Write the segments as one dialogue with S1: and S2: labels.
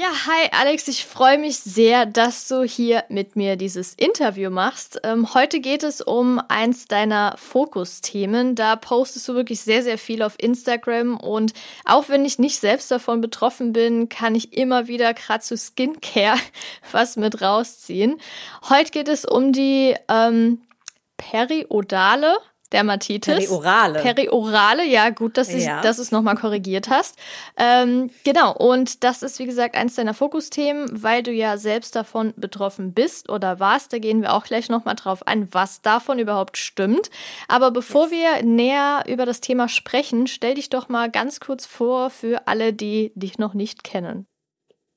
S1: Ja, hi Alex, ich freue mich sehr, dass du hier mit mir dieses Interview machst. Ähm, heute geht es um eins deiner Fokusthemen. Da postest du wirklich sehr, sehr viel auf Instagram und auch wenn ich nicht selbst davon betroffen bin, kann ich immer wieder gerade zu Skincare was mit rausziehen. Heute geht es um die ähm, periodale Dermatitis.
S2: Periorale.
S1: Periorale, ja, gut, dass, ich, ja. dass du es nochmal korrigiert hast. Ähm, genau, und das ist, wie gesagt, eins deiner Fokusthemen, weil du ja selbst davon betroffen bist oder warst. Da gehen wir auch gleich nochmal drauf ein, was davon überhaupt stimmt. Aber bevor yes. wir näher über das Thema sprechen, stell dich doch mal ganz kurz vor für alle, die dich noch nicht kennen.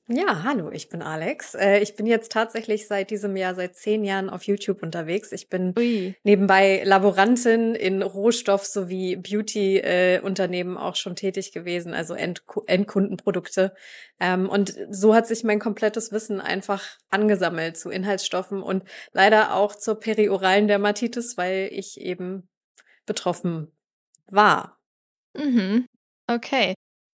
S2: Ja, hallo, ich bin Alex. Äh, ich bin jetzt tatsächlich seit diesem Jahr, seit zehn Jahren auf YouTube unterwegs. Ich bin Ui. nebenbei Laborantin in Rohstoff- sowie Beauty-Unternehmen auch schon tätig gewesen, also End Endkundenprodukte. Ähm, und so hat sich mein komplettes Wissen einfach angesammelt zu Inhaltsstoffen und leider auch zur perioralen Dermatitis, weil ich eben betroffen war.
S1: Mhm. Okay.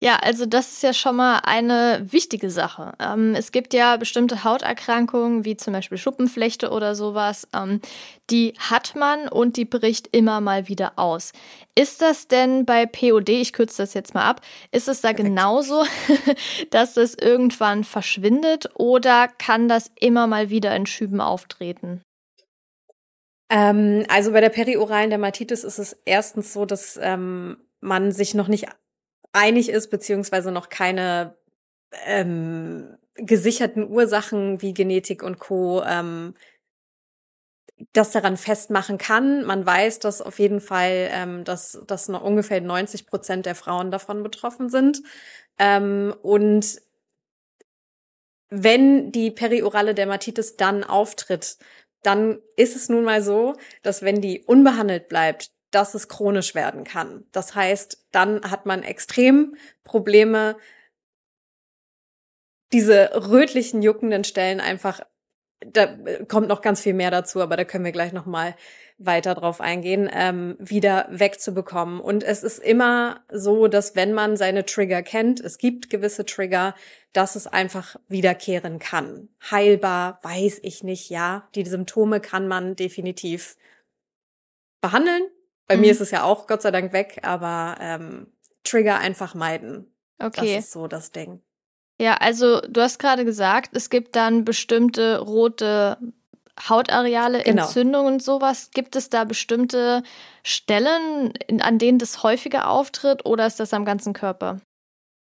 S1: Ja, also das ist ja schon mal eine wichtige Sache. Ähm, es gibt ja bestimmte Hauterkrankungen, wie zum Beispiel Schuppenflechte oder sowas, ähm, die hat man und die bricht immer mal wieder aus. Ist das denn bei POD, ich kürze das jetzt mal ab, ist es da Perfekt. genauso, dass es irgendwann verschwindet oder kann das immer mal wieder in Schüben auftreten?
S2: Ähm, also bei der perioralen Dermatitis ist es erstens so, dass ähm, man sich noch nicht einig ist, beziehungsweise noch keine ähm, gesicherten Ursachen wie Genetik und Co. Ähm, das daran festmachen kann. Man weiß, dass auf jeden Fall, ähm, dass, dass noch ungefähr 90 Prozent der Frauen davon betroffen sind. Ähm, und wenn die periorale Dermatitis dann auftritt, dann ist es nun mal so, dass wenn die unbehandelt bleibt, dass es chronisch werden kann. Das heißt, dann hat man extrem Probleme, diese rötlichen, juckenden Stellen einfach, da kommt noch ganz viel mehr dazu, aber da können wir gleich nochmal weiter drauf eingehen, ähm, wieder wegzubekommen. Und es ist immer so, dass wenn man seine Trigger kennt, es gibt gewisse Trigger, dass es einfach wiederkehren kann. Heilbar, weiß ich nicht, ja. Die Symptome kann man definitiv behandeln, bei mhm. mir ist es ja auch Gott sei Dank weg, aber ähm, Trigger einfach meiden. Okay. Das ist so das Ding.
S1: Ja, also du hast gerade gesagt, es gibt dann bestimmte rote Hautareale, genau. Entzündungen und sowas. Gibt es da bestimmte Stellen, an denen das häufiger auftritt oder ist das am ganzen Körper?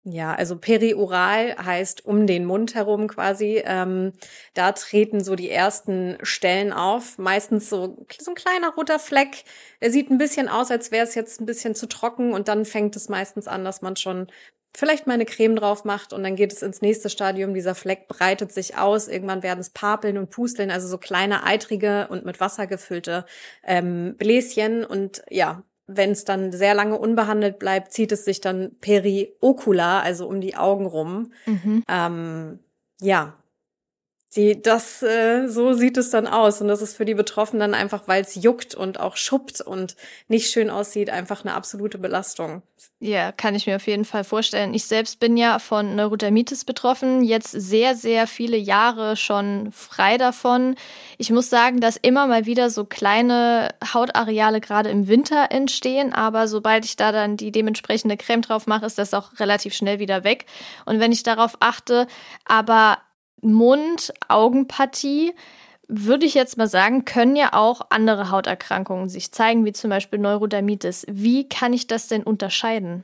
S2: Ja, also perioral heißt um den Mund herum quasi. Ähm, da treten so die ersten Stellen auf. Meistens so, so ein kleiner roter Fleck. Er sieht ein bisschen aus, als wäre es jetzt ein bisschen zu trocken und dann fängt es meistens an, dass man schon vielleicht mal eine Creme drauf macht und dann geht es ins nächste Stadium. Dieser Fleck breitet sich aus. Irgendwann werden es Papeln und Pusteln, also so kleine eitrige und mit Wasser gefüllte ähm, Bläschen. Und ja, wenn es dann sehr lange unbehandelt bleibt, zieht es sich dann periokular, also um die Augen rum. Mhm. Ähm, ja, die, das, äh, so sieht es dann aus. Und das ist für die Betroffenen einfach, weil es juckt und auch schuppt und nicht schön aussieht, einfach eine absolute Belastung.
S1: Ja, kann ich mir auf jeden Fall vorstellen. Ich selbst bin ja von Neurodermitis betroffen, jetzt sehr, sehr viele Jahre schon frei davon. Ich muss sagen, dass immer mal wieder so kleine Hautareale gerade im Winter entstehen, aber sobald ich da dann die dementsprechende Creme drauf mache, ist das auch relativ schnell wieder weg. Und wenn ich darauf achte, aber Mund-Augenpartie, würde ich jetzt mal sagen, können ja auch andere Hauterkrankungen sich zeigen, wie zum Beispiel Neurodermitis. Wie kann ich das denn unterscheiden?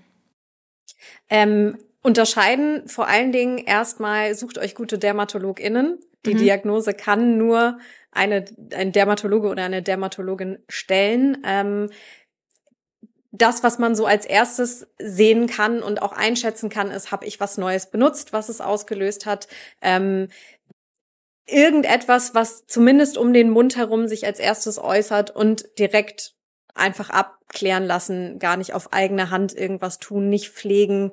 S2: Ähm, unterscheiden vor allen Dingen erstmal sucht euch gute DermatologInnen. Die mhm. Diagnose kann nur eine, ein Dermatologe oder eine Dermatologin stellen. Ähm, das, was man so als erstes sehen kann und auch einschätzen kann, ist, habe ich was Neues benutzt, was es ausgelöst hat. Ähm, irgendetwas, was zumindest um den Mund herum sich als erstes äußert und direkt einfach abklären lassen, gar nicht auf eigene Hand irgendwas tun, nicht pflegen.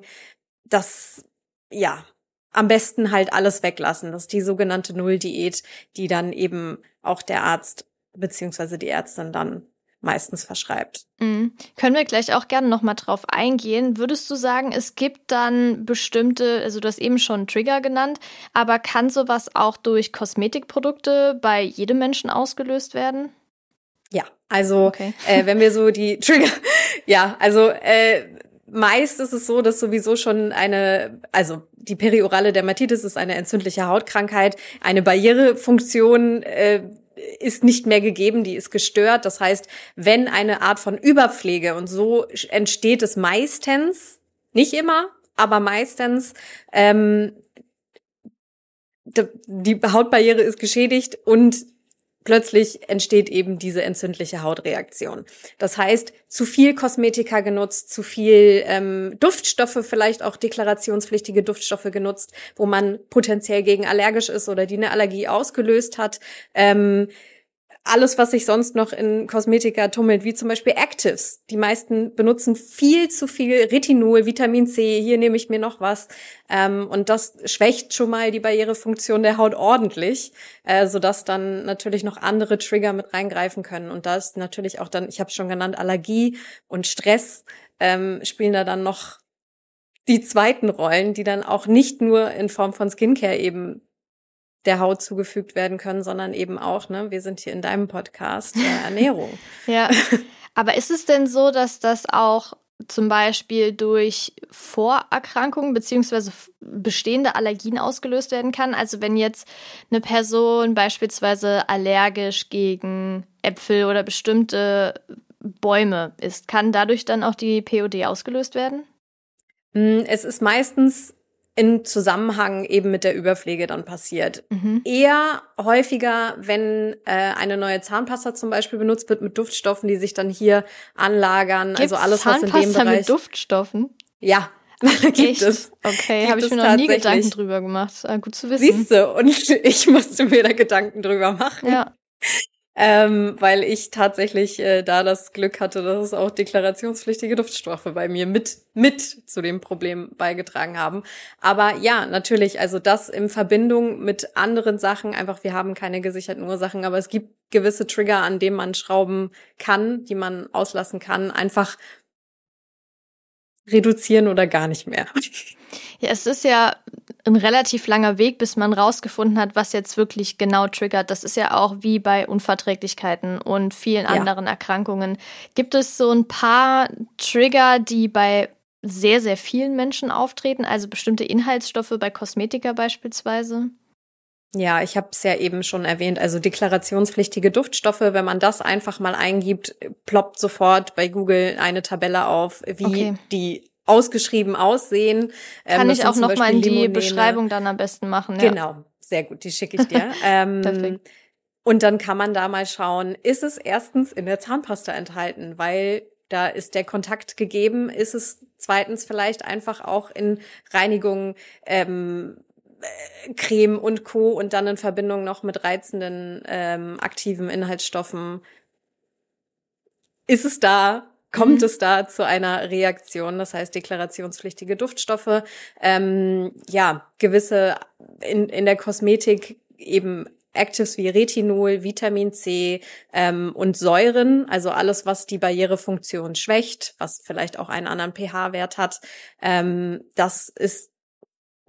S2: Das, ja, am besten halt alles weglassen. Das ist die sogenannte Nulldiät, die dann eben auch der Arzt beziehungsweise die Ärztin dann meistens verschreibt.
S1: Mhm. Können wir gleich auch gerne nochmal drauf eingehen. Würdest du sagen, es gibt dann bestimmte, also du hast eben schon Trigger genannt, aber kann sowas auch durch Kosmetikprodukte bei jedem Menschen ausgelöst werden?
S2: Ja, also okay. äh, wenn wir so die Trigger, ja, also äh, meist ist es so, dass sowieso schon eine, also die periorale Dermatitis ist eine entzündliche Hautkrankheit, eine Barrierefunktion äh, ist nicht mehr gegeben, die ist gestört. Das heißt, wenn eine Art von Überpflege und so entsteht es meistens, nicht immer, aber meistens, ähm, die Hautbarriere ist geschädigt und plötzlich entsteht eben diese entzündliche Hautreaktion. Das heißt, zu viel Kosmetika genutzt, zu viel ähm, Duftstoffe, vielleicht auch deklarationspflichtige Duftstoffe genutzt, wo man potenziell gegen allergisch ist oder die eine Allergie ausgelöst hat. Ähm, alles, was sich sonst noch in Kosmetika tummelt, wie zum Beispiel Actives. Die meisten benutzen viel zu viel Retinol, Vitamin C. Hier nehme ich mir noch was. Ähm, und das schwächt schon mal die Barrierefunktion der Haut ordentlich, äh, sodass dann natürlich noch andere Trigger mit reingreifen können. Und da ist natürlich auch dann, ich habe schon genannt, Allergie und Stress ähm, spielen da dann noch die zweiten Rollen, die dann auch nicht nur in Form von Skincare eben der Haut zugefügt werden können, sondern eben auch, ne, wir sind hier in deinem Podcast, äh, Ernährung.
S1: ja. Aber ist es denn so, dass das auch zum Beispiel durch Vorerkrankungen beziehungsweise bestehende Allergien ausgelöst werden kann? Also wenn jetzt eine Person beispielsweise allergisch gegen Äpfel oder bestimmte Bäume ist, kann dadurch dann auch die POD ausgelöst werden?
S2: Hm, es ist meistens in Zusammenhang eben mit der Überpflege dann passiert. Mhm. Eher häufiger, wenn äh, eine neue Zahnpasta zum Beispiel benutzt wird mit Duftstoffen, die sich dann hier anlagern.
S1: Gibt's also alles, was in dem Bereich. mit Duftstoffen?
S2: Ja, gibt Echt? es.
S1: Okay, habe ich mir noch nie Gedanken drüber gemacht. Ah, gut zu wissen.
S2: Siehst du, und ich musste mir da Gedanken drüber machen.
S1: Ja
S2: ähm, weil ich tatsächlich äh, da das Glück hatte, dass es auch deklarationspflichtige Duftstoffe bei mir mit mit zu dem Problem beigetragen haben. Aber ja, natürlich, also das in Verbindung mit anderen Sachen, einfach wir haben keine gesicherten Ursachen, aber es gibt gewisse Trigger, an denen man schrauben kann, die man auslassen kann, einfach reduzieren oder gar nicht mehr.
S1: Ja, es ist ja ein relativ langer Weg, bis man rausgefunden hat, was jetzt wirklich genau triggert. Das ist ja auch wie bei Unverträglichkeiten und vielen ja. anderen Erkrankungen. Gibt es so ein paar Trigger, die bei sehr, sehr vielen Menschen auftreten, also bestimmte Inhaltsstoffe bei Kosmetika beispielsweise?
S2: Ja, ich habe es ja eben schon erwähnt, also deklarationspflichtige Duftstoffe, wenn man das einfach mal eingibt, ploppt sofort bei Google eine Tabelle auf, wie okay. die ausgeschrieben aussehen.
S1: Ähm, Kann ähm, ich auch noch mal in die Limonene. Beschreibung dann am besten machen.
S2: Ja. Genau, sehr gut, die schicke ich dir. ähm, Perfekt. Und dann kann man da mal schauen, ist es erstens in der Zahnpasta enthalten, weil da ist der Kontakt gegeben, ist es zweitens vielleicht einfach auch in Reinigung, ähm, äh, Creme und Co. und dann in Verbindung noch mit reizenden ähm, aktiven Inhaltsstoffen. Ist es da? kommt mhm. es da zu einer Reaktion, das heißt deklarationspflichtige Duftstoffe, ähm, ja, gewisse in, in der Kosmetik eben Actives wie Retinol, Vitamin C ähm, und Säuren, also alles, was die Barrierefunktion schwächt, was vielleicht auch einen anderen pH-Wert hat, ähm, das ist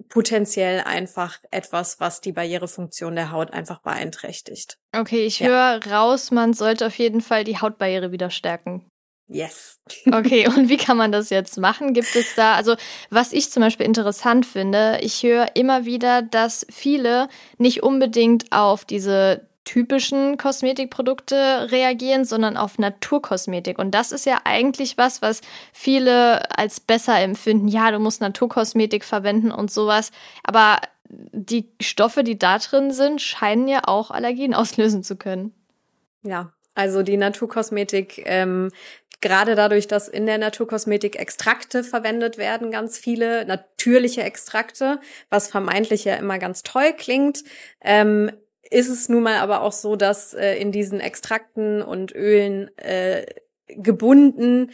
S2: potenziell einfach etwas, was die Barrierefunktion der Haut einfach beeinträchtigt.
S1: Okay, ich ja. höre raus, man sollte auf jeden Fall die Hautbarriere wieder stärken.
S2: Yes.
S1: Okay, und wie kann man das jetzt machen? Gibt es da, also was ich zum Beispiel interessant finde, ich höre immer wieder, dass viele nicht unbedingt auf diese typischen Kosmetikprodukte reagieren, sondern auf Naturkosmetik. Und das ist ja eigentlich was, was viele als besser empfinden. Ja, du musst Naturkosmetik verwenden und sowas. Aber die Stoffe, die da drin sind, scheinen ja auch Allergien auslösen zu können.
S2: Ja, also die Naturkosmetik ähm, Gerade dadurch, dass in der Naturkosmetik Extrakte verwendet werden, ganz viele natürliche Extrakte, was vermeintlich ja immer ganz toll klingt, ähm, ist es nun mal aber auch so, dass äh, in diesen Extrakten und Ölen äh, gebunden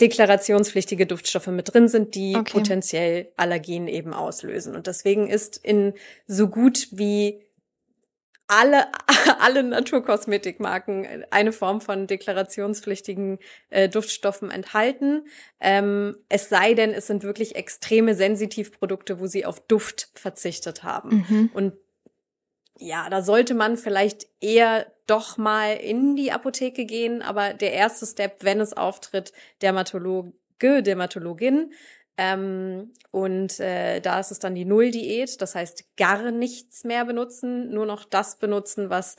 S2: deklarationspflichtige Duftstoffe mit drin sind, die okay. potenziell Allergien eben auslösen. Und deswegen ist in so gut wie alle, alle Naturkosmetikmarken eine Form von deklarationspflichtigen äh, Duftstoffen enthalten. Ähm, es sei denn, es sind wirklich extreme Sensitivprodukte, wo sie auf Duft verzichtet haben. Mhm. Und ja, da sollte man vielleicht eher doch mal in die Apotheke gehen, aber der erste Step, wenn es auftritt, Dermatologe, Dermatologin. Ähm, und äh, da ist es dann die Null-Diät, das heißt gar nichts mehr benutzen, nur noch das benutzen, was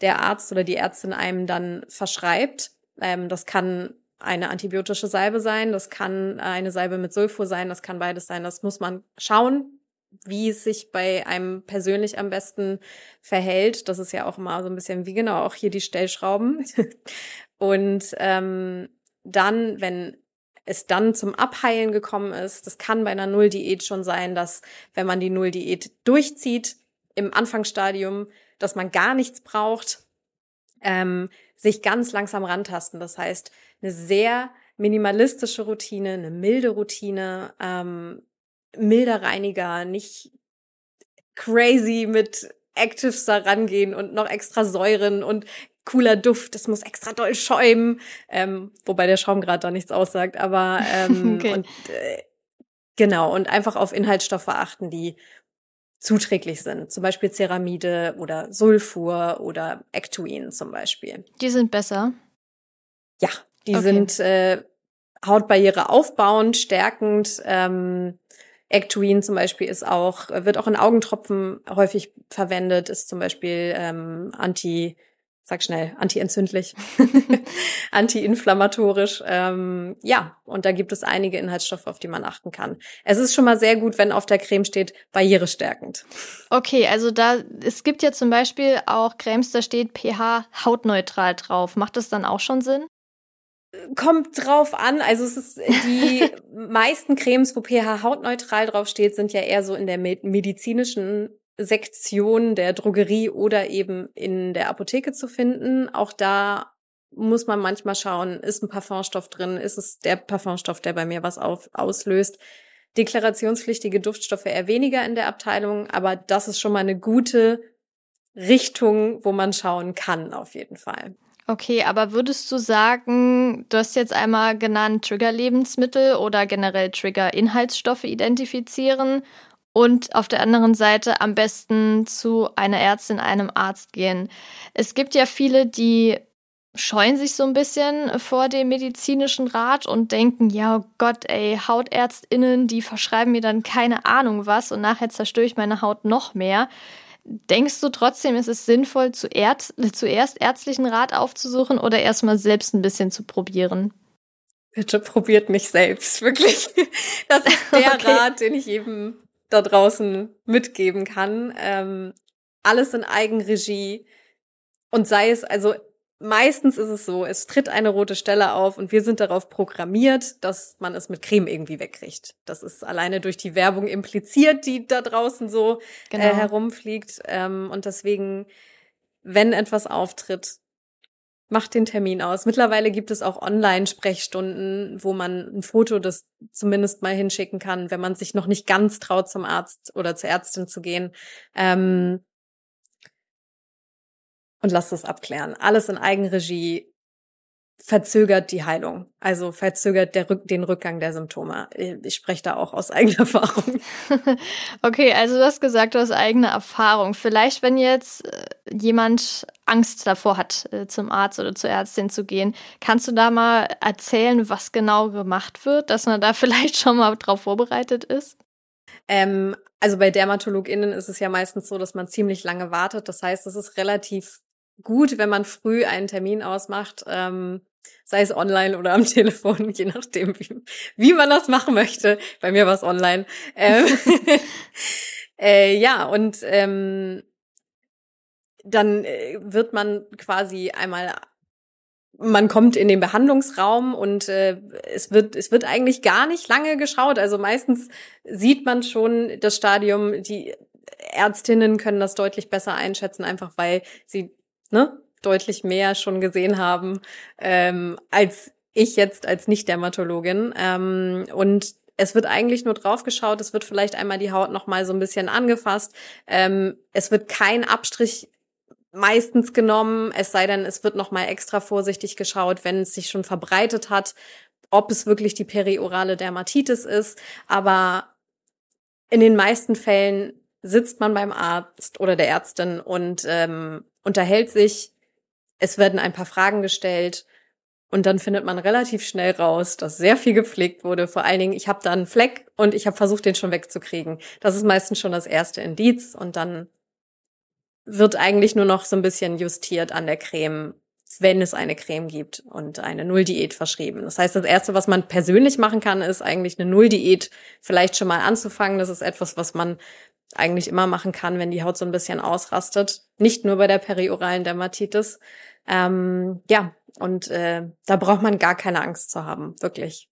S2: der Arzt oder die Ärztin einem dann verschreibt. Ähm, das kann eine antibiotische Salbe sein, das kann eine Salbe mit Sulfur sein, das kann beides sein. Das muss man schauen, wie es sich bei einem persönlich am besten verhält. Das ist ja auch immer so ein bisschen wie genau auch hier die Stellschrauben. Und ähm, dann, wenn es dann zum Abheilen gekommen ist, das kann bei einer Null-Diät schon sein, dass wenn man die Null-Diät durchzieht im Anfangsstadium, dass man gar nichts braucht, ähm, sich ganz langsam rantasten. Das heißt, eine sehr minimalistische Routine, eine milde Routine, ähm, milder Reiniger, nicht crazy mit Actives da rangehen und noch extra Säuren und cooler Duft, das muss extra doll schäumen, ähm, wobei der Schaum gerade da nichts aussagt, aber ähm, okay. und äh, genau und einfach auf Inhaltsstoffe achten, die zuträglich sind, zum Beispiel Ceramide oder Sulfur oder Ectuin zum Beispiel.
S1: Die sind besser.
S2: Ja, die okay. sind äh, Hautbarriere aufbauend, stärkend. Ähm, Ectuin zum Beispiel ist auch, wird auch in Augentropfen häufig verwendet, ist zum Beispiel ähm, anti, sag schnell, anti-entzündlich, anti-inflammatorisch. Ähm, ja, und da gibt es einige Inhaltsstoffe, auf die man achten kann. Es ist schon mal sehr gut, wenn auf der Creme steht, barrierestärkend.
S1: Okay, also da, es gibt ja zum Beispiel auch Cremes, da steht pH hautneutral drauf. Macht das dann auch schon Sinn?
S2: Kommt drauf an. Also es ist die meisten Cremes, wo pH hautneutral drauf steht, sind ja eher so in der medizinischen Sektion der Drogerie oder eben in der Apotheke zu finden. Auch da muss man manchmal schauen, ist ein Parfumstoff drin, ist es der Parfumstoff, der bei mir was auf, auslöst. Deklarationspflichtige Duftstoffe eher weniger in der Abteilung, aber das ist schon mal eine gute Richtung, wo man schauen kann, auf jeden Fall.
S1: Okay, aber würdest du sagen, du hast jetzt einmal genannt Trigger-Lebensmittel oder generell Trigger-Inhaltsstoffe identifizieren und auf der anderen Seite am besten zu einer Ärztin, einem Arzt gehen. Es gibt ja viele, die scheuen sich so ein bisschen vor dem medizinischen Rat und denken, ja oh Gott, ey, Hautärztinnen, die verschreiben mir dann keine Ahnung was und nachher zerstöre ich meine Haut noch mehr. Denkst du trotzdem, ist es sinnvoll, zuerst, zuerst ärztlichen Rat aufzusuchen oder erstmal selbst ein bisschen zu probieren?
S2: Bitte probiert mich selbst, wirklich. Das ist der okay. Rat, den ich eben da draußen mitgeben kann. Ähm, alles in Eigenregie. Und sei es, also meistens ist es so, es tritt eine rote Stelle auf und wir sind darauf programmiert, dass man es mit Creme irgendwie wegkriegt. Das ist alleine durch die Werbung impliziert, die da draußen so äh, genau. äh, herumfliegt. Ähm, und deswegen, wenn etwas auftritt, macht den Termin aus. Mittlerweile gibt es auch Online-Sprechstunden, wo man ein Foto das zumindest mal hinschicken kann, wenn man sich noch nicht ganz traut, zum Arzt oder zur Ärztin zu gehen. Ähm, und lasst es abklären. Alles in Eigenregie verzögert die Heilung, also verzögert der Rück den Rückgang der Symptome. Ich spreche da auch aus eigener Erfahrung.
S1: okay, also du hast gesagt, du hast eigene Erfahrung. Vielleicht, wenn jetzt äh, jemand Angst davor hat, äh, zum Arzt oder zur Ärztin zu gehen, kannst du da mal erzählen, was genau gemacht wird, dass man da vielleicht schon mal drauf vorbereitet ist?
S2: Ähm, also bei DermatologInnen ist es ja meistens so, dass man ziemlich lange wartet. Das heißt, es ist relativ gut, wenn man früh einen Termin ausmacht, ähm, sei es online oder am Telefon, je nachdem, wie, wie man das machen möchte. Bei mir war es online. Ähm, äh, ja, und ähm, dann äh, wird man quasi einmal man kommt in den Behandlungsraum und äh, es wird es wird eigentlich gar nicht lange geschaut. Also meistens sieht man schon das Stadium, die Ärztinnen können das deutlich besser einschätzen, einfach weil sie ne, deutlich mehr schon gesehen haben ähm, als ich jetzt als Nicht-Dermatologin. Ähm, und es wird eigentlich nur draufgeschaut, es wird vielleicht einmal die Haut noch mal so ein bisschen angefasst. Ähm, es wird kein Abstrich meistens genommen, es sei denn, es wird noch mal extra vorsichtig geschaut, wenn es sich schon verbreitet hat, ob es wirklich die periorale Dermatitis ist. Aber in den meisten Fällen sitzt man beim Arzt oder der Ärztin und ähm, unterhält sich. Es werden ein paar Fragen gestellt und dann findet man relativ schnell raus, dass sehr viel gepflegt wurde. Vor allen Dingen, ich habe da einen Fleck und ich habe versucht, den schon wegzukriegen. Das ist meistens schon das erste Indiz und dann wird eigentlich nur noch so ein bisschen justiert an der Creme, wenn es eine Creme gibt und eine Nulldiät verschrieben. Das heißt, das erste, was man persönlich machen kann, ist eigentlich eine Nulldiät vielleicht schon mal anzufangen. Das ist etwas, was man eigentlich immer machen kann, wenn die Haut so ein bisschen ausrastet. Nicht nur bei der perioralen Dermatitis. Ähm, ja, und äh, da braucht man gar keine Angst zu haben, wirklich.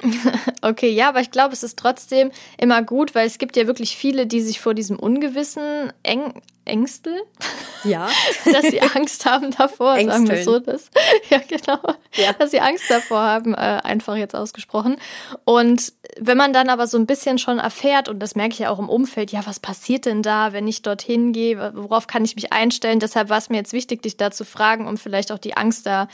S1: Okay, ja, aber ich glaube, es ist trotzdem immer gut, weil es gibt ja wirklich viele, die sich vor diesem Ungewissen eng ängsteln.
S2: Ja.
S1: dass sie Angst haben davor, Ängsteln. sagen wir so das. Ja, genau. Ja. Dass sie Angst davor haben, äh, einfach jetzt ausgesprochen. Und wenn man dann aber so ein bisschen schon erfährt, und das merke ich ja auch im Umfeld, ja, was passiert denn da, wenn ich dorthin gehe? Worauf kann ich mich einstellen? Deshalb war es mir jetzt wichtig, dich da zu fragen, um vielleicht auch die Angst da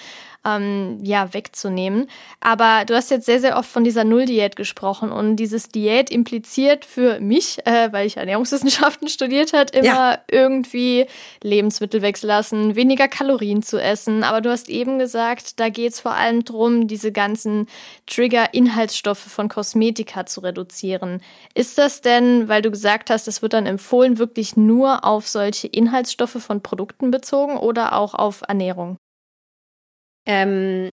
S1: ähm, ja, wegzunehmen. Aber du hast jetzt sehr, sehr oft von dieser Nulldiät gesprochen und dieses Diät impliziert für mich, äh, weil ich Ernährungswissenschaften studiert hat, immer ja. irgendwie Lebensmittel weglassen, weniger Kalorien zu essen. Aber du hast eben gesagt, da geht es vor allem darum, diese ganzen Trigger-Inhaltsstoffe von Kosmetika zu reduzieren. Ist das denn, weil du gesagt hast, es wird dann empfohlen, wirklich nur auf solche Inhaltsstoffe von Produkten bezogen oder auch auf Ernährung?
S2: Ähm,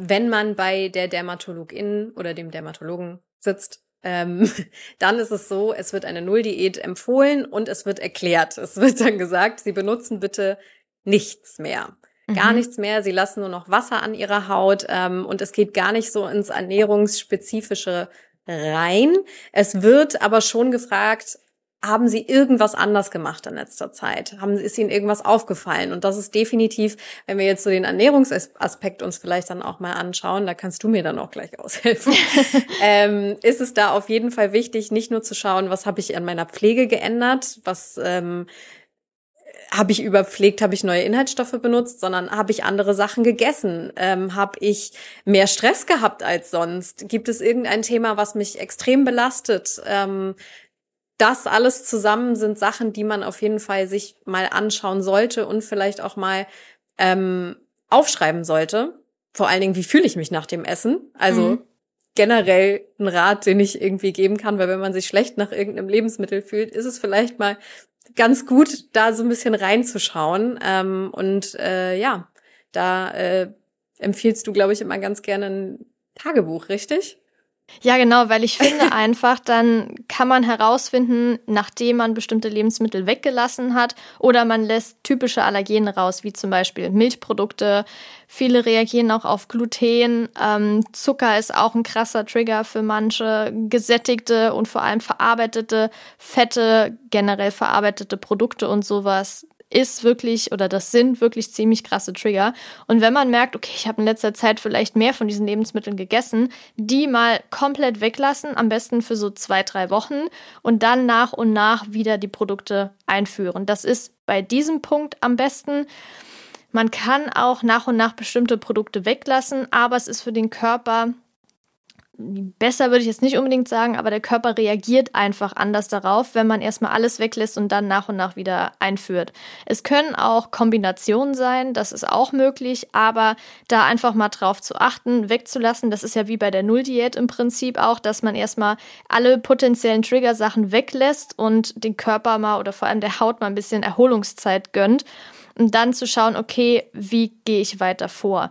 S2: wenn man bei der Dermatologin oder dem Dermatologen sitzt, ähm, dann ist es so, es wird eine Nulldiät empfohlen und es wird erklärt. Es wird dann gesagt, Sie benutzen bitte nichts mehr. Gar mhm. nichts mehr. Sie lassen nur noch Wasser an ihrer Haut ähm, und es geht gar nicht so ins Ernährungsspezifische rein. Es wird aber schon gefragt, haben Sie irgendwas anders gemacht in letzter Zeit? Haben, ist Ihnen irgendwas aufgefallen? Und das ist definitiv, wenn wir jetzt so den Ernährungsaspekt uns vielleicht dann auch mal anschauen, da kannst du mir dann auch gleich aushelfen, ähm, ist es da auf jeden Fall wichtig, nicht nur zu schauen, was habe ich an meiner Pflege geändert, was ähm, habe ich überpflegt, habe ich neue Inhaltsstoffe benutzt, sondern habe ich andere Sachen gegessen? Ähm, habe ich mehr Stress gehabt als sonst? Gibt es irgendein Thema, was mich extrem belastet? Ähm, das alles zusammen sind Sachen, die man auf jeden Fall sich mal anschauen sollte und vielleicht auch mal ähm, aufschreiben sollte. Vor allen Dingen, wie fühle ich mich nach dem Essen? Also mhm. generell ein Rat, den ich irgendwie geben kann, weil wenn man sich schlecht nach irgendeinem Lebensmittel fühlt, ist es vielleicht mal ganz gut, da so ein bisschen reinzuschauen. Ähm, und äh, ja, da äh, empfiehlst du, glaube ich, immer ganz gerne ein Tagebuch, richtig?
S1: Ja, genau, weil ich finde einfach, dann kann man herausfinden, nachdem man bestimmte Lebensmittel weggelassen hat oder man lässt typische Allergene raus, wie zum Beispiel Milchprodukte. Viele reagieren auch auf Gluten. Ähm, Zucker ist auch ein krasser Trigger für manche. Gesättigte und vor allem verarbeitete Fette, generell verarbeitete Produkte und sowas ist wirklich oder das sind wirklich ziemlich krasse Trigger. Und wenn man merkt, okay, ich habe in letzter Zeit vielleicht mehr von diesen Lebensmitteln gegessen, die mal komplett weglassen, am besten für so zwei, drei Wochen und dann nach und nach wieder die Produkte einführen. Das ist bei diesem Punkt am besten. Man kann auch nach und nach bestimmte Produkte weglassen, aber es ist für den Körper besser würde ich jetzt nicht unbedingt sagen, aber der Körper reagiert einfach anders darauf, wenn man erstmal alles weglässt und dann nach und nach wieder einführt. Es können auch Kombinationen sein, das ist auch möglich, aber da einfach mal drauf zu achten, wegzulassen, das ist ja wie bei der Nulldiät im Prinzip auch, dass man erstmal alle potenziellen Triggersachen weglässt und den Körper mal oder vor allem der Haut mal ein bisschen Erholungszeit gönnt und dann zu schauen, okay, wie gehe ich weiter vor?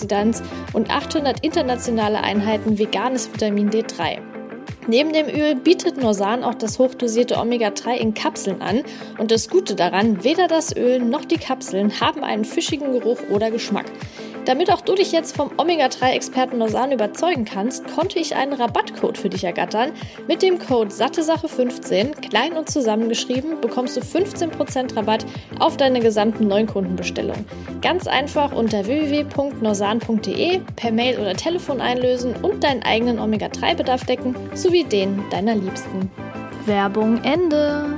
S1: Antioxidants und 800 internationale Einheiten veganes Vitamin D3. Neben dem Öl bietet Norsan auch das hochdosierte Omega-3 in Kapseln an und das Gute daran, weder das Öl noch die Kapseln haben einen fischigen Geruch oder Geschmack. Damit auch du dich jetzt vom Omega-3-Experten Lausanne überzeugen kannst, konnte ich einen Rabattcode für dich ergattern. Mit dem Code SatteSache15, klein und zusammengeschrieben, bekommst du 15% Rabatt auf deine gesamten Neukundenbestellung. Ganz einfach unter www.norsan.de per Mail oder Telefon einlösen und deinen eigenen Omega-3-Bedarf decken, sowie den deiner Liebsten. Werbung Ende.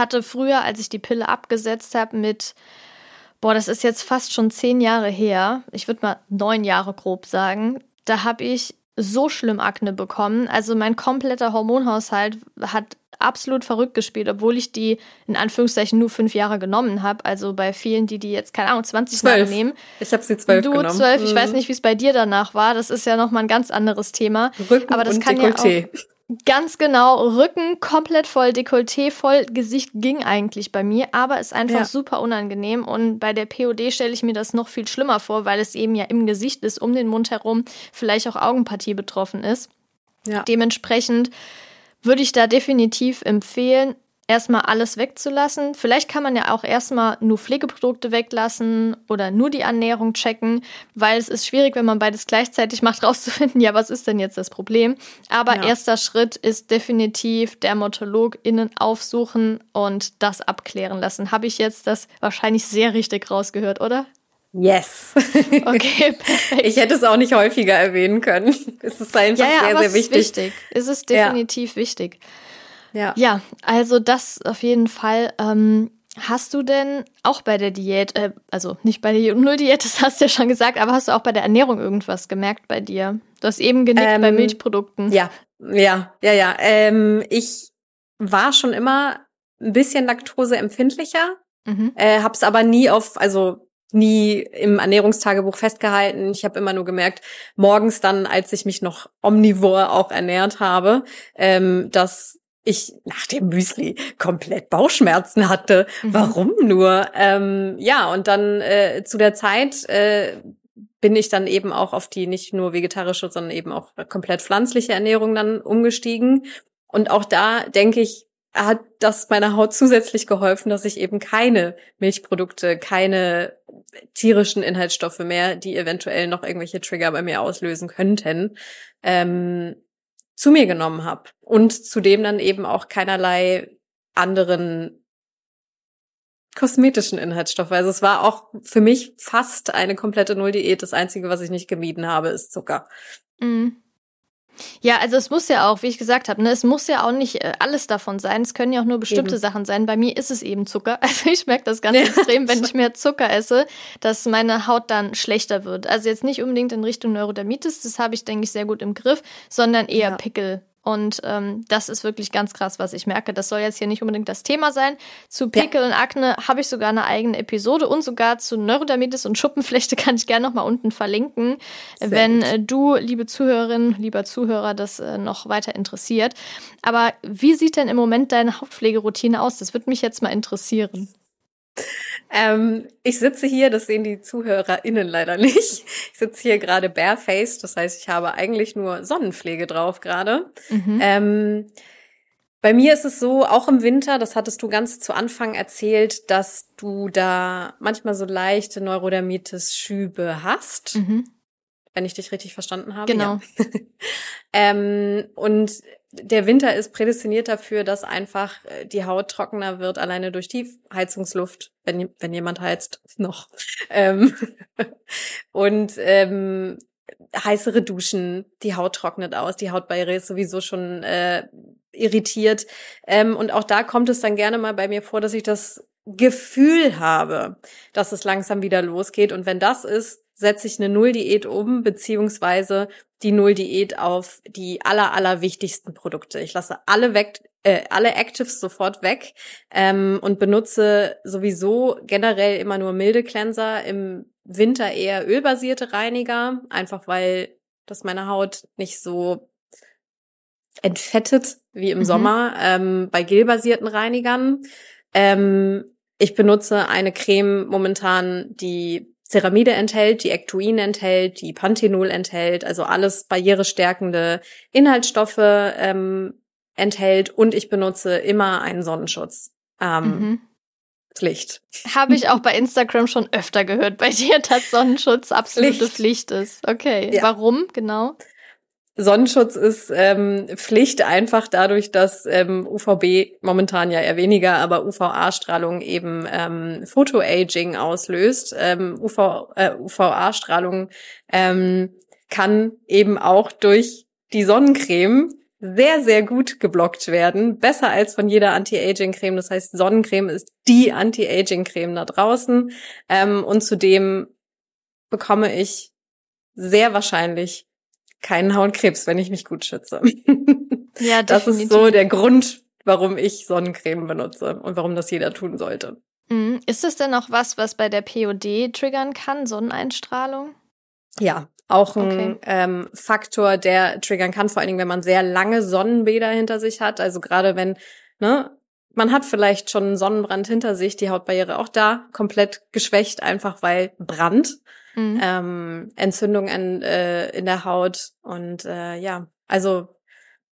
S1: Hatte früher, als ich die Pille abgesetzt habe, mit, boah, das ist jetzt fast schon zehn Jahre her, ich würde mal neun Jahre grob sagen, da habe ich so schlimm Akne bekommen. Also mein kompletter Hormonhaushalt hat absolut verrückt gespielt, obwohl ich die in Anführungszeichen nur fünf Jahre genommen habe. Also bei vielen, die die jetzt, keine Ahnung, 20 Jahre nehmen.
S2: Ich habe sie zwölf
S1: du,
S2: genommen.
S1: Du zwölf, ich weiß mhm. nicht, wie es bei dir danach war. Das ist ja nochmal ein ganz anderes Thema.
S2: Rücken
S1: Aber das
S2: und
S1: kann
S2: Dekolleté.
S1: ja auch Ganz genau, Rücken komplett voll, Dekolleté voll, Gesicht ging eigentlich bei mir, aber ist einfach ja. super unangenehm und bei der POD stelle ich mir das noch viel schlimmer vor, weil es eben ja im Gesicht ist, um den Mund herum, vielleicht auch Augenpartie betroffen ist. Ja. Dementsprechend würde ich da definitiv empfehlen, erstmal alles wegzulassen. Vielleicht kann man ja auch erstmal nur Pflegeprodukte weglassen oder nur die Ernährung checken, weil es ist schwierig, wenn man beides gleichzeitig macht, rauszufinden, ja, was ist denn jetzt das Problem? Aber ja. erster Schritt ist definitiv DermatologInnen aufsuchen und das abklären lassen. Habe ich jetzt das wahrscheinlich sehr richtig rausgehört, oder?
S2: Yes.
S1: Okay, perfekt.
S2: Ich hätte es auch nicht häufiger erwähnen können. Es ist einfach ja, ja, sehr, sehr wichtig.
S1: Es ist wichtig. Es ist definitiv ja. wichtig. Ja. Ja, also das auf jeden Fall. Ähm, hast du denn auch bei der Diät, äh, also nicht bei der Null-Diät, das hast du ja schon gesagt, aber hast du auch bei der Ernährung irgendwas gemerkt bei dir? Du hast eben genickt ähm, bei Milchprodukten.
S2: Ja, ja, ja, ja. Ähm, ich war schon immer ein bisschen laktoseempfindlicher, mhm. äh, hab's aber nie auf, also nie im Ernährungstagebuch festgehalten. Ich habe immer nur gemerkt, morgens dann, als ich mich noch omnivor auch ernährt habe, ähm, dass ich nach dem Müsli komplett Bauchschmerzen hatte. Mhm. Warum nur? Ähm, ja, und dann äh, zu der Zeit äh, bin ich dann eben auch auf die nicht nur vegetarische, sondern eben auch komplett pflanzliche Ernährung dann umgestiegen. Und auch da denke ich, hat das meiner Haut zusätzlich geholfen, dass ich eben keine Milchprodukte, keine tierischen Inhaltsstoffe mehr, die eventuell noch irgendwelche Trigger bei mir auslösen könnten, ähm, zu mir genommen habe und zudem dann eben auch keinerlei anderen kosmetischen Inhaltsstoffe. Also es war auch für mich fast eine komplette Null-Diät. Das Einzige, was ich nicht gemieden habe, ist Zucker.
S1: Mhm. Ja, also es muss ja auch, wie ich gesagt habe, ne, es muss ja auch nicht äh, alles davon sein. Es können ja auch nur bestimmte eben. Sachen sein. Bei mir ist es eben Zucker. Also ich merke das ganz ja. extrem, wenn ich mehr Zucker esse, dass meine Haut dann schlechter wird. Also jetzt nicht unbedingt in Richtung Neurodermitis, das habe ich, denke ich, sehr gut im Griff, sondern eher ja. Pickel und ähm, das ist wirklich ganz krass, was ich merke. Das soll jetzt hier nicht unbedingt das Thema sein. Zu Pickel ja. und Akne habe ich sogar eine eigene Episode und sogar zu Neurodermitis und Schuppenflechte kann ich gerne nochmal unten verlinken, Sehr wenn äh, du, liebe Zuhörerin, lieber Zuhörer, das äh, noch weiter interessiert. Aber wie sieht denn im Moment deine Hautpflegeroutine aus? Das würde mich jetzt mal interessieren.
S2: Ähm, ich sitze hier, das sehen die ZuhörerInnen leider nicht. Ich sitze hier gerade barefaced, das heißt, ich habe eigentlich nur Sonnenpflege drauf gerade. Mhm. Ähm, Bei mir ist es so, auch im Winter, das hattest du ganz zu Anfang erzählt, dass du da manchmal so leichte Neurodermitis-Schübe hast. Mhm. Wenn ich dich richtig verstanden habe.
S1: Genau.
S2: Ja. ähm, und der Winter ist prädestiniert dafür, dass einfach äh, die Haut trockener wird, alleine durch die Heizungsluft, wenn, wenn jemand heizt, noch. Ähm, und ähm, heißere Duschen, die Haut trocknet aus, die Hautbarriere ist sowieso schon äh, irritiert. Ähm, und auch da kommt es dann gerne mal bei mir vor, dass ich das Gefühl habe, dass es langsam wieder losgeht. Und wenn das ist, setze ich eine Null-Diät um, beziehungsweise die Null-Diät auf die aller, aller wichtigsten Produkte. Ich lasse alle weg, äh, alle Actives sofort weg ähm, und benutze sowieso generell immer nur milde Cleanser, im Winter eher ölbasierte Reiniger, einfach weil das meine Haut nicht so entfettet wie im mhm. Sommer ähm, bei gelbasierten Reinigern. Ähm, ich benutze eine Creme momentan, die Ceramide enthält, die Ectoin enthält, die Panthenol enthält, also alles barrierestärkende Inhaltsstoffe ähm, enthält und ich benutze immer einen Sonnenschutz. Ähm, mhm. Pflicht.
S1: Habe ich auch bei Instagram schon öfter gehört bei dir, dass Sonnenschutz absolute Pflicht, Pflicht ist. Okay, ja. warum genau?
S2: Sonnenschutz ist ähm, Pflicht einfach dadurch, dass ähm, UVB momentan ja eher weniger, aber UVA-Strahlung eben ähm, Photoaging auslöst. Ähm, UV, äh, UVA-Strahlung ähm, kann eben auch durch die Sonnencreme sehr, sehr gut geblockt werden. Besser als von jeder Anti-Aging-Creme. Das heißt, Sonnencreme ist die Anti-Aging-Creme da draußen. Ähm, und zudem bekomme ich sehr wahrscheinlich keinen Hautkrebs, wenn ich mich gut schütze. Ja, das ist so der Grund, warum ich Sonnencreme benutze und warum das jeder tun sollte.
S1: Mhm. Ist es denn auch was, was bei der POD triggern kann, Sonneneinstrahlung?
S2: Ja, auch ein okay. ähm, Faktor, der triggern kann, vor allen Dingen, wenn man sehr lange Sonnenbäder hinter sich hat. Also gerade wenn, ne, man hat vielleicht schon einen Sonnenbrand hinter sich, die Hautbarriere auch da komplett geschwächt, einfach weil Brand mhm. ähm, Entzündung in, äh, in der Haut. Und äh, ja, also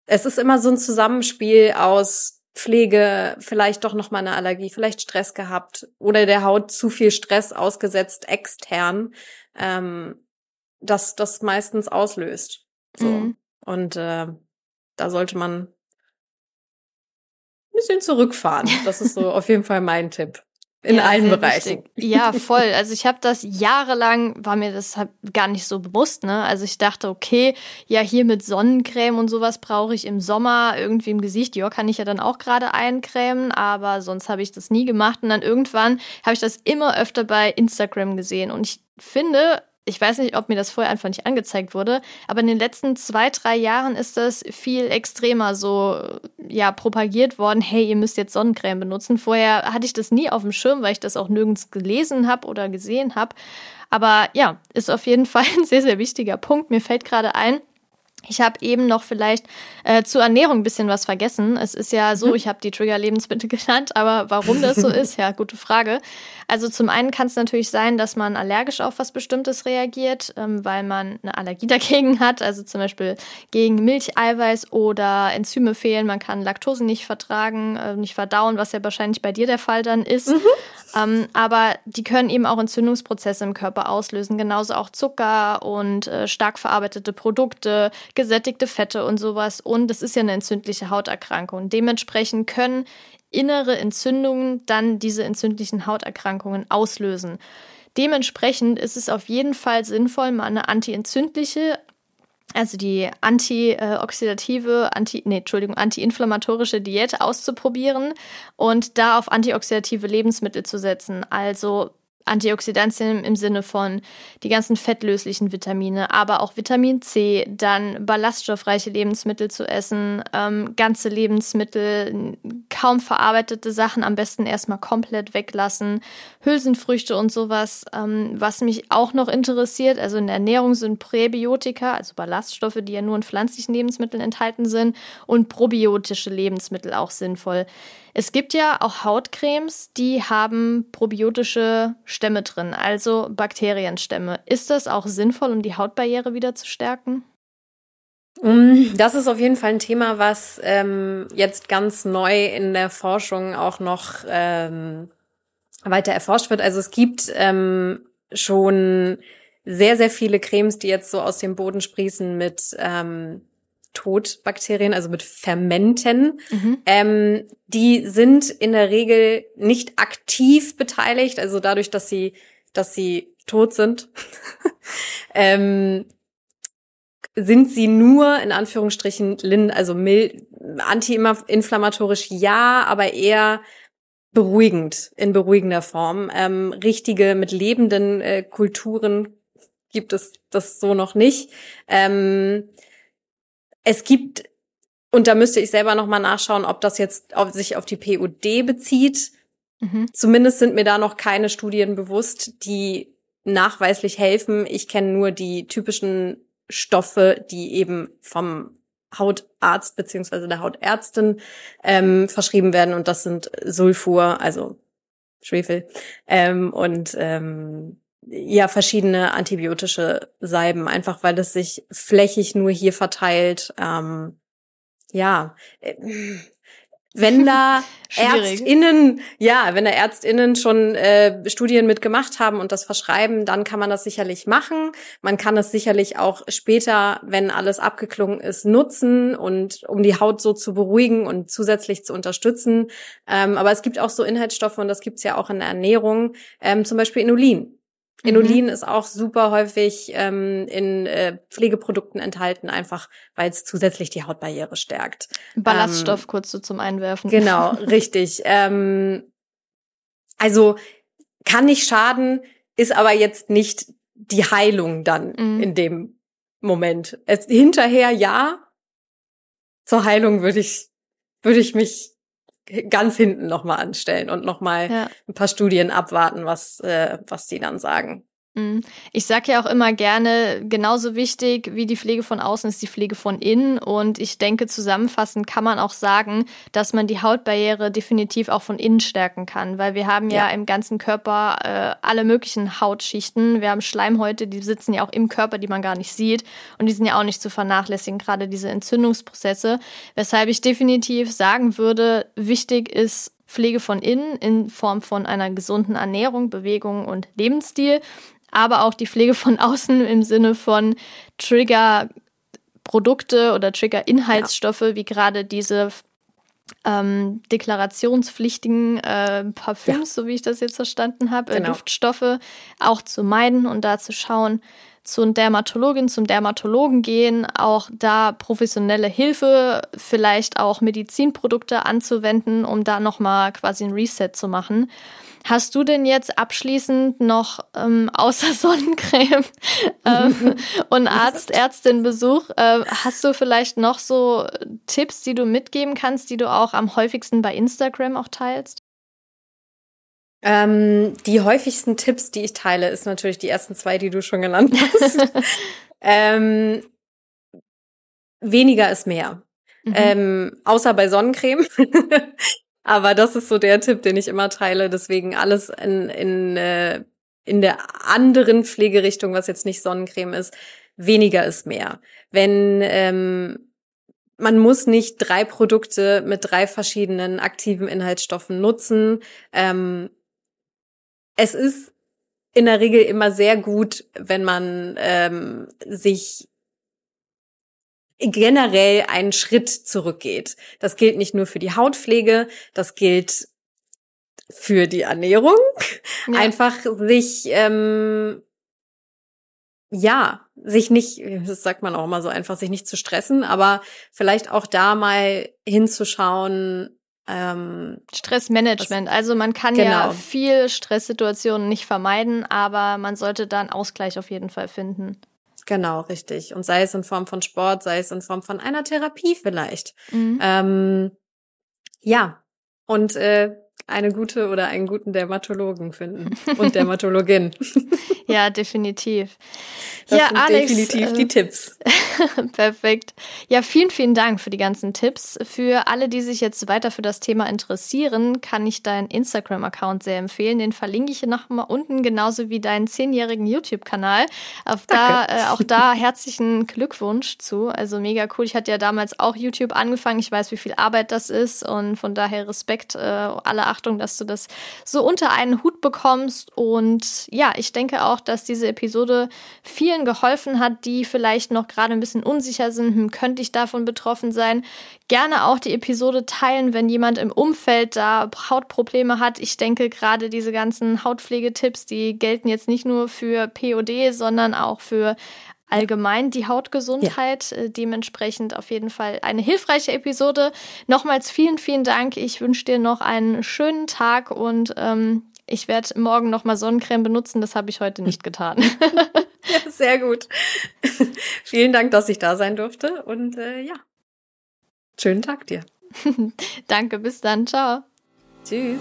S2: es ist immer so ein Zusammenspiel aus Pflege, vielleicht doch noch mal eine Allergie, vielleicht Stress gehabt oder der Haut zu viel Stress ausgesetzt extern, ähm, das das meistens auslöst. So mhm. und äh, da sollte man ein bisschen zurückfahren. Das ist so auf jeden Fall mein Tipp. In ja, allen Bereichen.
S1: Wichtig. Ja, voll. Also ich habe das jahrelang, war mir das halt gar nicht so bewusst, ne? Also ich dachte, okay, ja, hier mit Sonnencreme und sowas brauche ich im Sommer irgendwie im Gesicht. Ja, kann ich ja dann auch gerade eincremen, aber sonst habe ich das nie gemacht. Und dann irgendwann habe ich das immer öfter bei Instagram gesehen. Und ich finde, ich weiß nicht, ob mir das vorher einfach nicht angezeigt wurde, aber in den letzten zwei, drei Jahren ist das viel extremer so, ja, propagiert worden, hey, ihr müsst jetzt Sonnencreme benutzen. Vorher hatte ich das nie auf dem Schirm, weil ich das auch nirgends gelesen habe oder gesehen habe. Aber ja, ist auf jeden Fall ein sehr, sehr wichtiger Punkt. Mir fällt gerade ein, ich habe eben noch vielleicht äh, zur Ernährung ein bisschen was vergessen. Es ist ja so, mhm. ich habe die Trigger-Lebensmittel genannt, aber warum das so ist, ja, gute Frage. Also zum einen kann es natürlich sein, dass man allergisch auf was Bestimmtes reagiert, ähm, weil man eine Allergie dagegen hat, also zum Beispiel gegen Milcheiweiß oder Enzyme fehlen. Man kann Laktose nicht vertragen, äh, nicht verdauen, was ja wahrscheinlich bei dir der Fall dann ist. Mhm. Ähm, aber die können eben auch Entzündungsprozesse im Körper auslösen, genauso auch Zucker und äh, stark verarbeitete Produkte gesättigte Fette und sowas. Und es ist ja eine entzündliche Hauterkrankung. Dementsprechend können innere Entzündungen dann diese entzündlichen Hauterkrankungen auslösen. Dementsprechend ist es auf jeden Fall sinnvoll, mal eine antientzündliche, also die antioxidative, anti, nee, Entschuldigung, antiinflammatorische Diät auszuprobieren und da auf antioxidative Lebensmittel zu setzen. Also Antioxidantien im Sinne von die ganzen fettlöslichen Vitamine, aber auch Vitamin C, dann ballaststoffreiche Lebensmittel zu essen, ähm, ganze Lebensmittel, kaum verarbeitete Sachen am besten erstmal komplett weglassen, Hülsenfrüchte und sowas. Ähm, was mich auch noch interessiert, also in der Ernährung sind Präbiotika, also Ballaststoffe, die ja nur in pflanzlichen Lebensmitteln enthalten sind, und probiotische Lebensmittel auch sinnvoll. Es gibt ja auch Hautcremes, die haben probiotische Stämme drin, also Bakterienstämme. Ist das auch sinnvoll, um die Hautbarriere wieder zu stärken?
S2: Mm, das ist auf jeden Fall ein Thema, was ähm, jetzt ganz neu in der Forschung auch noch ähm, weiter erforscht wird. Also es gibt ähm, schon sehr, sehr viele Cremes, die jetzt so aus dem Boden sprießen mit ähm, Todbakterien, also mit Fermenten. Mhm. Ähm, die sind in der Regel nicht aktiv beteiligt, also dadurch, dass sie, dass sie tot sind, ähm, sind sie nur in Anführungsstrichen lin, also anti-inflammatorisch ja, aber eher beruhigend, in beruhigender Form. Ähm, richtige mit lebenden äh, Kulturen gibt es das so noch nicht. Ähm, es gibt, und da müsste ich selber nochmal nachschauen, ob das jetzt auf, sich auf die PUD bezieht. Mhm. Zumindest sind mir da noch keine Studien bewusst, die nachweislich helfen. Ich kenne nur die typischen Stoffe, die eben vom Hautarzt beziehungsweise der Hautärztin ähm, verschrieben werden und das sind Sulfur, also Schwefel ähm, und ähm, ja verschiedene antibiotische Salben, einfach weil es sich flächig nur hier verteilt. Ähm, ja, äh, wenn da ÄrztInnen, ja, wenn da ÄrztInnen schon äh, Studien mitgemacht haben und das verschreiben, dann kann man das sicherlich machen. Man kann es sicherlich auch später, wenn alles abgeklungen ist, nutzen und um die Haut so zu beruhigen und zusätzlich zu unterstützen. Ähm, aber es gibt auch so Inhaltsstoffe und das gibt's ja auch in der Ernährung, ähm, zum Beispiel Inulin. Inulin mhm. ist auch super häufig ähm, in äh, Pflegeprodukten enthalten, einfach weil es zusätzlich die Hautbarriere stärkt.
S1: Ballaststoff ähm, kurz so zum Einwerfen.
S2: Genau, richtig. Ähm, also kann nicht schaden, ist aber jetzt nicht die Heilung dann mhm. in dem Moment. Es, hinterher ja. Zur Heilung würde ich würde ich mich ganz hinten nochmal anstellen und nochmal ja. ein paar Studien abwarten, was, äh, was die dann sagen.
S1: Mhm. Ich sage ja auch immer gerne, genauso wichtig wie die Pflege von außen ist die Pflege von innen. Und ich denke, zusammenfassend kann man auch sagen, dass man die Hautbarriere definitiv auch von innen stärken kann, weil wir haben ja, ja im ganzen Körper äh, alle möglichen Hautschichten. Wir haben Schleimhäute, die sitzen ja auch im Körper, die man gar nicht sieht. Und die sind ja auch nicht zu vernachlässigen, gerade diese Entzündungsprozesse. Weshalb ich definitiv sagen würde, wichtig ist, Pflege von innen in Form von einer gesunden Ernährung, Bewegung und Lebensstil aber auch die Pflege von außen im Sinne von Trigger-Produkte oder Trigger-Inhaltsstoffe, ja. wie gerade diese ähm, deklarationspflichtigen äh, Parfüms, ja. so wie ich das jetzt verstanden habe, äh, genau. Duftstoffe auch zu meiden und da zu schauen, zur Dermatologin, zum Dermatologen gehen, auch da professionelle Hilfe, vielleicht auch Medizinprodukte anzuwenden, um da nochmal quasi ein Reset zu machen. Hast du denn jetzt abschließend noch ähm, außer Sonnencreme ähm, und Arzt, Ärztin-Besuch, äh, hast du vielleicht noch so Tipps, die du mitgeben kannst, die du auch am häufigsten bei Instagram auch teilst?
S2: Ähm, die häufigsten Tipps, die ich teile, ist natürlich die ersten zwei, die du schon genannt hast. ähm, weniger ist mehr. Mhm. Ähm, außer bei Sonnencreme. Aber das ist so der Tipp, den ich immer teile. Deswegen alles in, in, äh, in der anderen Pflegerichtung, was jetzt nicht Sonnencreme ist, weniger ist mehr. Wenn ähm, man muss nicht drei Produkte mit drei verschiedenen aktiven Inhaltsstoffen nutzen. Ähm, es ist in der Regel immer sehr gut, wenn man ähm, sich generell einen Schritt zurückgeht. Das gilt nicht nur für die Hautpflege, das gilt für die Ernährung. Ja. Einfach sich, ähm, ja, sich nicht, das sagt man auch immer so einfach, sich nicht zu stressen, aber vielleicht auch da mal hinzuschauen,
S1: ähm, Stressmanagement. Also man kann genau. ja viel Stresssituationen nicht vermeiden, aber man sollte da einen Ausgleich auf jeden Fall finden.
S2: Genau, richtig. Und sei es in Form von Sport, sei es in Form von einer Therapie vielleicht. Mhm. Ähm, ja, und äh, eine gute oder einen guten Dermatologen finden und Dermatologin.
S1: ja, definitiv.
S2: Das
S1: ja,
S2: sind
S1: Alex,
S2: definitiv
S1: äh,
S2: die Tipps.
S1: Perfekt. Ja, vielen, vielen Dank für die ganzen Tipps. Für alle, die sich jetzt weiter für das Thema interessieren, kann ich deinen Instagram-Account sehr empfehlen. Den verlinke ich hier nochmal unten, genauso wie deinen zehnjährigen YouTube-Kanal. Da, äh, auch da herzlichen Glückwunsch zu. Also mega cool. Ich hatte ja damals auch YouTube angefangen. Ich weiß, wie viel Arbeit das ist und von daher Respekt, äh, alle Achtung, dass du das so unter einen Hut bekommst. Und ja, ich denke auch, dass diese Episode vielen geholfen hat, die vielleicht noch gerade ein bisschen unsicher sind, hm, könnte ich davon betroffen sein. Gerne auch die Episode teilen, wenn jemand im Umfeld da Hautprobleme hat. Ich denke gerade diese ganzen Hautpflegetipps, die gelten jetzt nicht nur für POD, sondern auch für allgemein die Hautgesundheit. Ja. Äh, dementsprechend auf jeden Fall eine hilfreiche Episode. Nochmals vielen, vielen Dank. Ich wünsche dir noch einen schönen Tag und ähm, ich werde morgen nochmal Sonnencreme benutzen. Das habe ich heute nicht getan.
S2: ja, sehr gut. Vielen Dank, dass ich da sein durfte. Und äh, ja, schönen Tag dir.
S1: Danke, bis dann. Ciao.
S2: Tschüss.